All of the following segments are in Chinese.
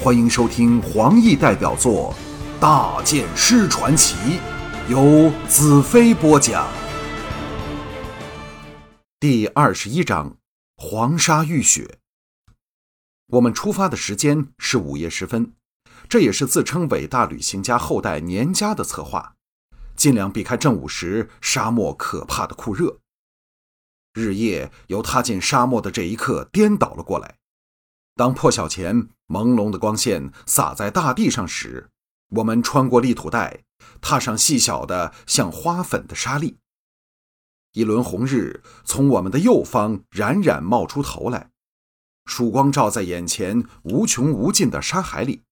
欢迎收听黄奕代表作《大剑师传奇》，由子飞播讲。第二十一章：黄沙浴雪。我们出发的时间是午夜时分，这也是自称伟大旅行家后代年家的策划，尽量避开正午时沙漠可怕的酷热。日夜由踏进沙漠的这一刻颠倒了过来。当破晓前朦胧的光线洒在大地上时，我们穿过砾土带，踏上细小的像花粉的沙砾。一轮红日从我们的右方冉冉冒出头来，曙光照在眼前无穷无尽的沙海里，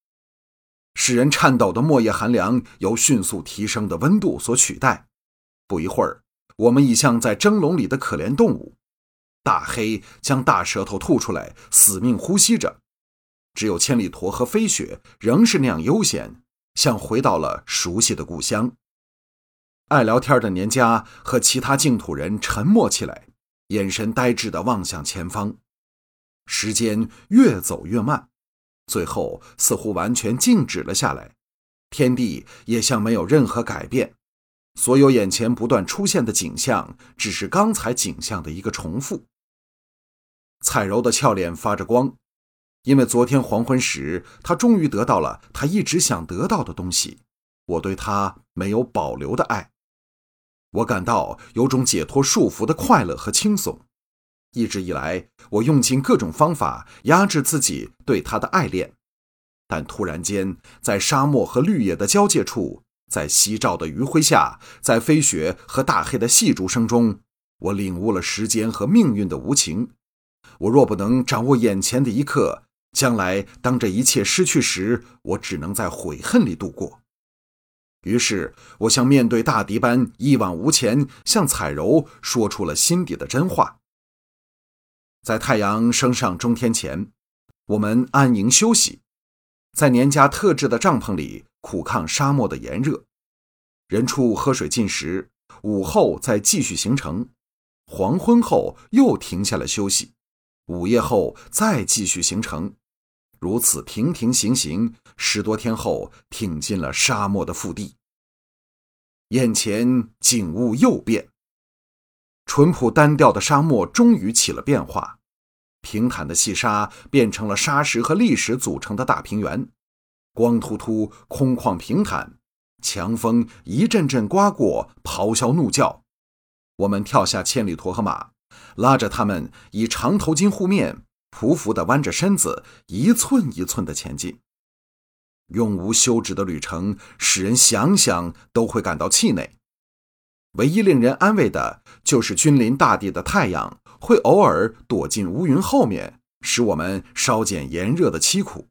使人颤抖的末夜寒凉由迅速提升的温度所取代。不一会儿。我们已像在蒸笼里的可怜动物，大黑将大舌头吐出来，死命呼吸着。只有千里驼和飞雪仍是那样悠闲，像回到了熟悉的故乡。爱聊天的年家和其他净土人沉默起来，眼神呆滞地望向前方。时间越走越慢，最后似乎完全静止了下来，天地也像没有任何改变。所有眼前不断出现的景象，只是刚才景象的一个重复。彩柔的俏脸发着光，因为昨天黄昏时，她终于得到了她一直想得到的东西。我对她没有保留的爱，我感到有种解脱束缚的快乐和轻松。一直以来，我用尽各种方法压制自己对她的爱恋，但突然间，在沙漠和绿野的交界处。在夕照的余晖下，在飞雪和大黑的细竹声中，我领悟了时间和命运的无情。我若不能掌握眼前的一刻，将来当这一切失去时，我只能在悔恨里度过。于是，我像面对大敌般一往无前，向彩柔说出了心底的真话。在太阳升上中天前，我们安营休息，在年家特制的帐篷里。苦抗沙漠的炎热，人畜喝水进食，午后再继续行程，黄昏后又停下来休息，午夜后再继续行程，如此停停行行，十多天后挺进了沙漠的腹地。眼前景物又变，淳朴单调的沙漠终于起了变化，平坦的细沙变成了沙石和砾石组成的大平原。光秃秃、空旷平坦，强风一阵阵刮过，咆哮怒叫。我们跳下千里驼和马，拉着他们以长头巾护面，匍匐地弯着身子，一寸一寸地前进。永无休止的旅程，使人想想都会感到气馁。唯一令人安慰的，就是君临大地的太阳会偶尔躲进乌云后面，使我们稍减炎热的凄苦。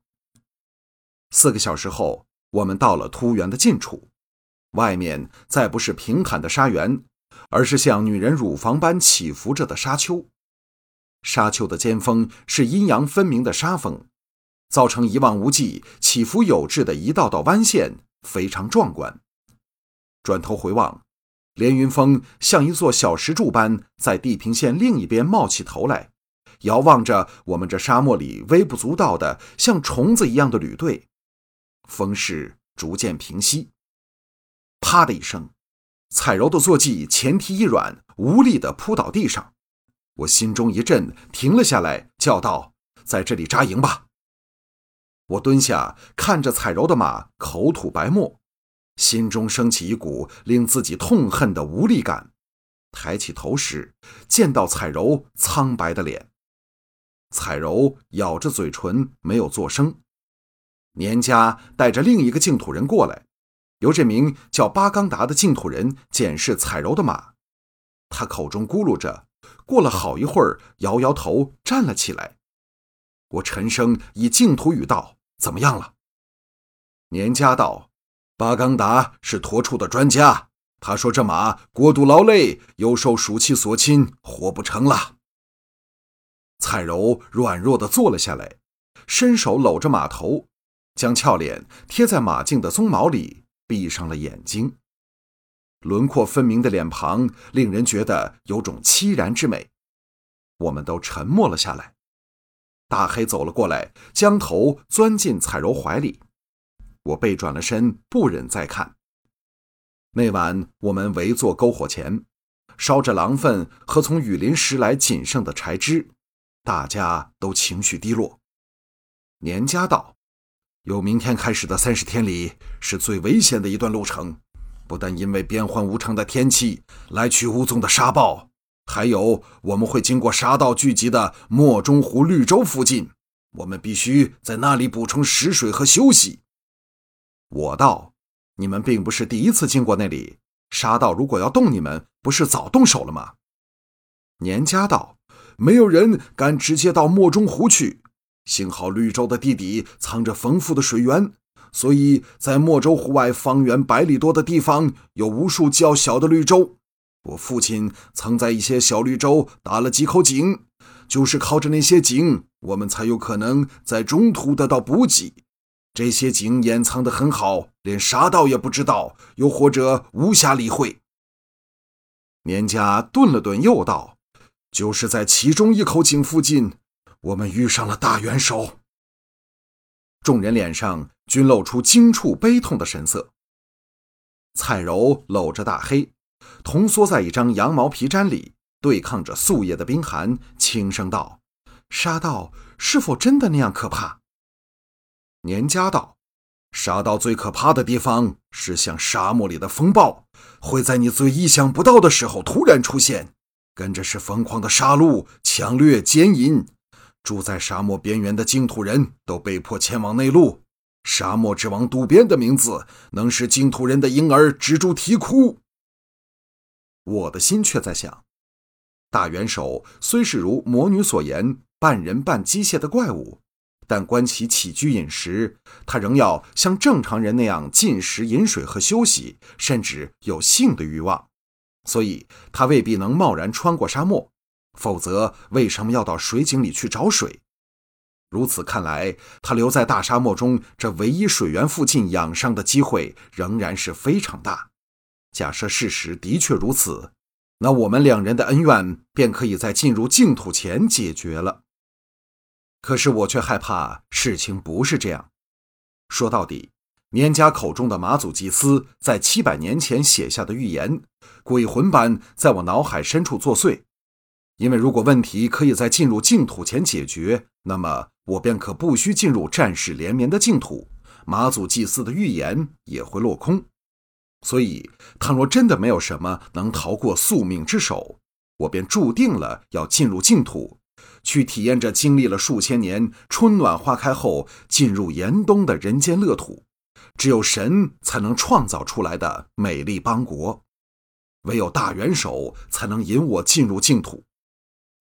四个小时后，我们到了突园的近处，外面再不是平坦的沙原，而是像女人乳房般起伏着的沙丘。沙丘的尖峰是阴阳分明的沙峰，造成一望无际、起伏有致的一道道弯线，非常壮观。转头回望，连云峰像一座小石柱般在地平线另一边冒起头来，遥望着我们这沙漠里微不足道的像虫子一样的旅队。风势逐渐平息，啪的一声，彩柔的坐骑前蹄一软，无力地扑倒地上。我心中一震，停了下来，叫道：“在这里扎营吧。”我蹲下，看着彩柔的马口吐白沫，心中升起一股令自己痛恨的无力感。抬起头时，见到彩柔苍白的脸。彩柔咬着嘴唇，没有作声。年家带着另一个净土人过来，由这名叫巴刚达的净土人检视彩柔的马。他口中咕噜着，过了好一会儿，摇摇头，站了起来。我沉声以净土语道：“怎么样了？”年家道：“巴刚达是驮畜的专家，他说这马过度劳累，又受暑气所侵，活不成了。”彩柔软弱地坐了下来，伸手搂着马头。将俏脸贴在马颈的鬃毛里，闭上了眼睛。轮廓分明的脸庞令人觉得有种凄然之美。我们都沉默了下来。大黑走了过来，将头钻进彩柔怀里。我背转了身，不忍再看。那晚我们围坐篝火前，烧着狼粪和从雨林拾来仅剩的柴枝，大家都情绪低落。年家道：“由明天开始的三十天里，是最危险的一段路程。不但因为变幻无常的天气、来去无踪的沙暴，还有我们会经过沙道聚集的莫中湖绿洲附近，我们必须在那里补充食水和休息。”我道：“你们并不是第一次经过那里，沙道如果要动你们，不是早动手了吗？”年家道：“没有人敢直接到莫中湖去。”幸好绿洲的地底藏着丰富的水源，所以在莫州湖外方圆百里多的地方有无数较小的绿洲。我父亲曾在一些小绿洲打了几口井，就是靠着那些井，我们才有可能在中途得到补给。这些井掩藏得很好，连沙道也不知道，又或者无暇理会。年家顿了顿，又道：“就是在其中一口井附近。”我们遇上了大元首，众人脸上均露出惊触悲痛的神色。蔡柔搂着大黑，同缩在一张羊毛皮毡里，对抗着素夜的冰寒，轻声道：“沙道是否真的那样可怕？”年家道：“沙道最可怕的地方是像沙漠里的风暴，会在你最意想不到的时候突然出现，跟着是疯狂的杀戮、抢掠、奸淫。”住在沙漠边缘的净土人都被迫迁往内陆。沙漠之王渡边的名字能使净土人的婴儿止住啼哭。我的心却在想：大元首虽是如魔女所言半人半机械的怪物，但观其起居饮食，他仍要像正常人那样进食、饮水和休息，甚至有性的欲望。所以，他未必能贸然穿过沙漠。否则，为什么要到水井里去找水？如此看来，他留在大沙漠中这唯一水源附近养伤的机会仍然是非常大。假设事实的确如此，那我们两人的恩怨便可以在进入净土前解决了。可是我却害怕事情不是这样。说到底，年家口中的马祖祭司在七百年前写下的预言，鬼魂般在我脑海深处作祟。因为如果问题可以在进入净土前解决，那么我便可不需进入战事连绵的净土，马祖祭祀的预言也会落空。所以，倘若真的没有什么能逃过宿命之手，我便注定了要进入净土，去体验这经历了数千年春暖花开后进入严冬的人间乐土，只有神才能创造出来的美丽邦国，唯有大元首才能引我进入净土。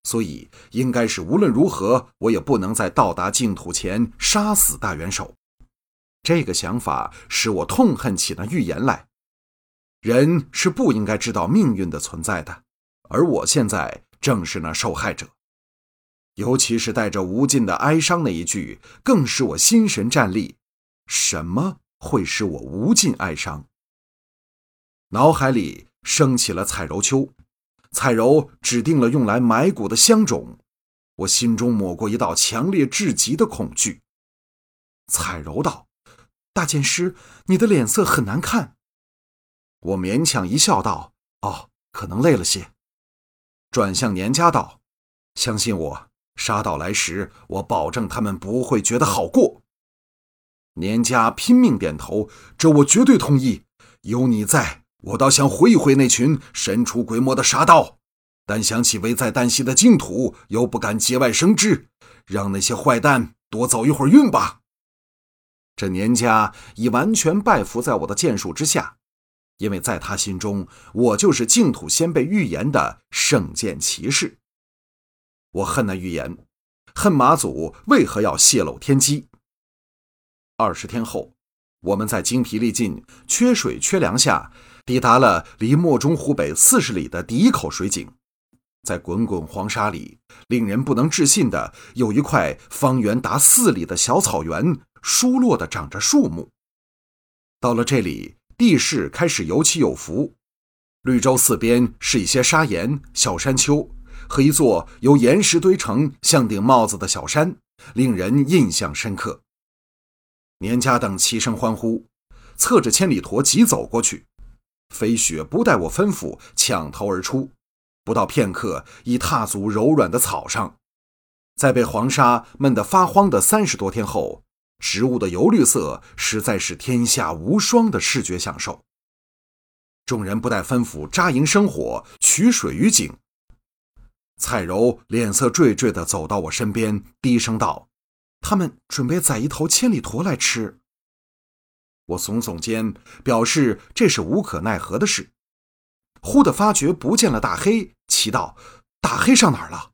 所以，应该是无论如何，我也不能在到达净土前杀死大元首。这个想法使我痛恨起那预言来。人是不应该知道命运的存在的，而我现在正是那受害者。尤其是带着无尽的哀伤那一句，更使我心神战栗。什么会使我无尽哀伤？脑海里升起了彩柔秋。彩柔指定了用来埋骨的香种，我心中抹过一道强烈至极的恐惧。彩柔道：“大剑师，你的脸色很难看。”我勉强一笑，道：“哦，可能累了些。”转向年家道：“相信我，杀到来时，我保证他们不会觉得好过。”年家拼命点头：“这我绝对同意。有你在。”我倒想会一会那群神出鬼没的沙道，但想起危在旦夕的净土，又不敢节外生枝，让那些坏蛋多走一会儿运吧。这年家已完全拜服在我的剑术之下，因为在他心中，我就是净土先辈预言的圣剑骑士。我恨那预言，恨马祖为何要泄露天机。二十天后，我们在精疲力尽、缺水缺粮下。抵达了离莫中湖北四十里的第一口水井，在滚滚黄沙里，令人不能置信的有一块方圆达四里的小草原，疏落的长着树木。到了这里，地势开始有起有伏，绿洲四边是一些砂岩、小山丘和一座由岩石堆成像顶帽子的小山，令人印象深刻。年家等齐声欢呼，侧着千里驼急走过去。飞雪不待我吩咐，抢头而出，不到片刻，已踏足柔软的草上。在被黄沙闷得发慌的三十多天后，植物的油绿色实在是天下无双的视觉享受。众人不待吩咐，扎营生火，取水于井。蔡柔脸色惴惴地走到我身边，低声道：“他们准备宰一头千里驼来吃。”我耸耸肩，表示这是无可奈何的事。忽地发觉不见了大黑，奇道：“大黑上哪儿了？”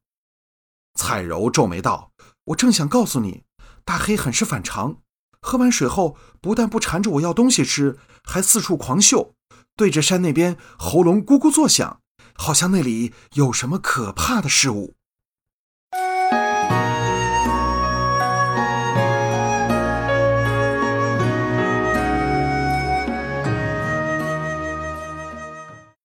蔡柔皱眉道：“我正想告诉你，大黑很是反常。喝完水后，不但不缠着我要东西吃，还四处狂嗅，对着山那边喉咙咕咕作响，好像那里有什么可怕的事物。”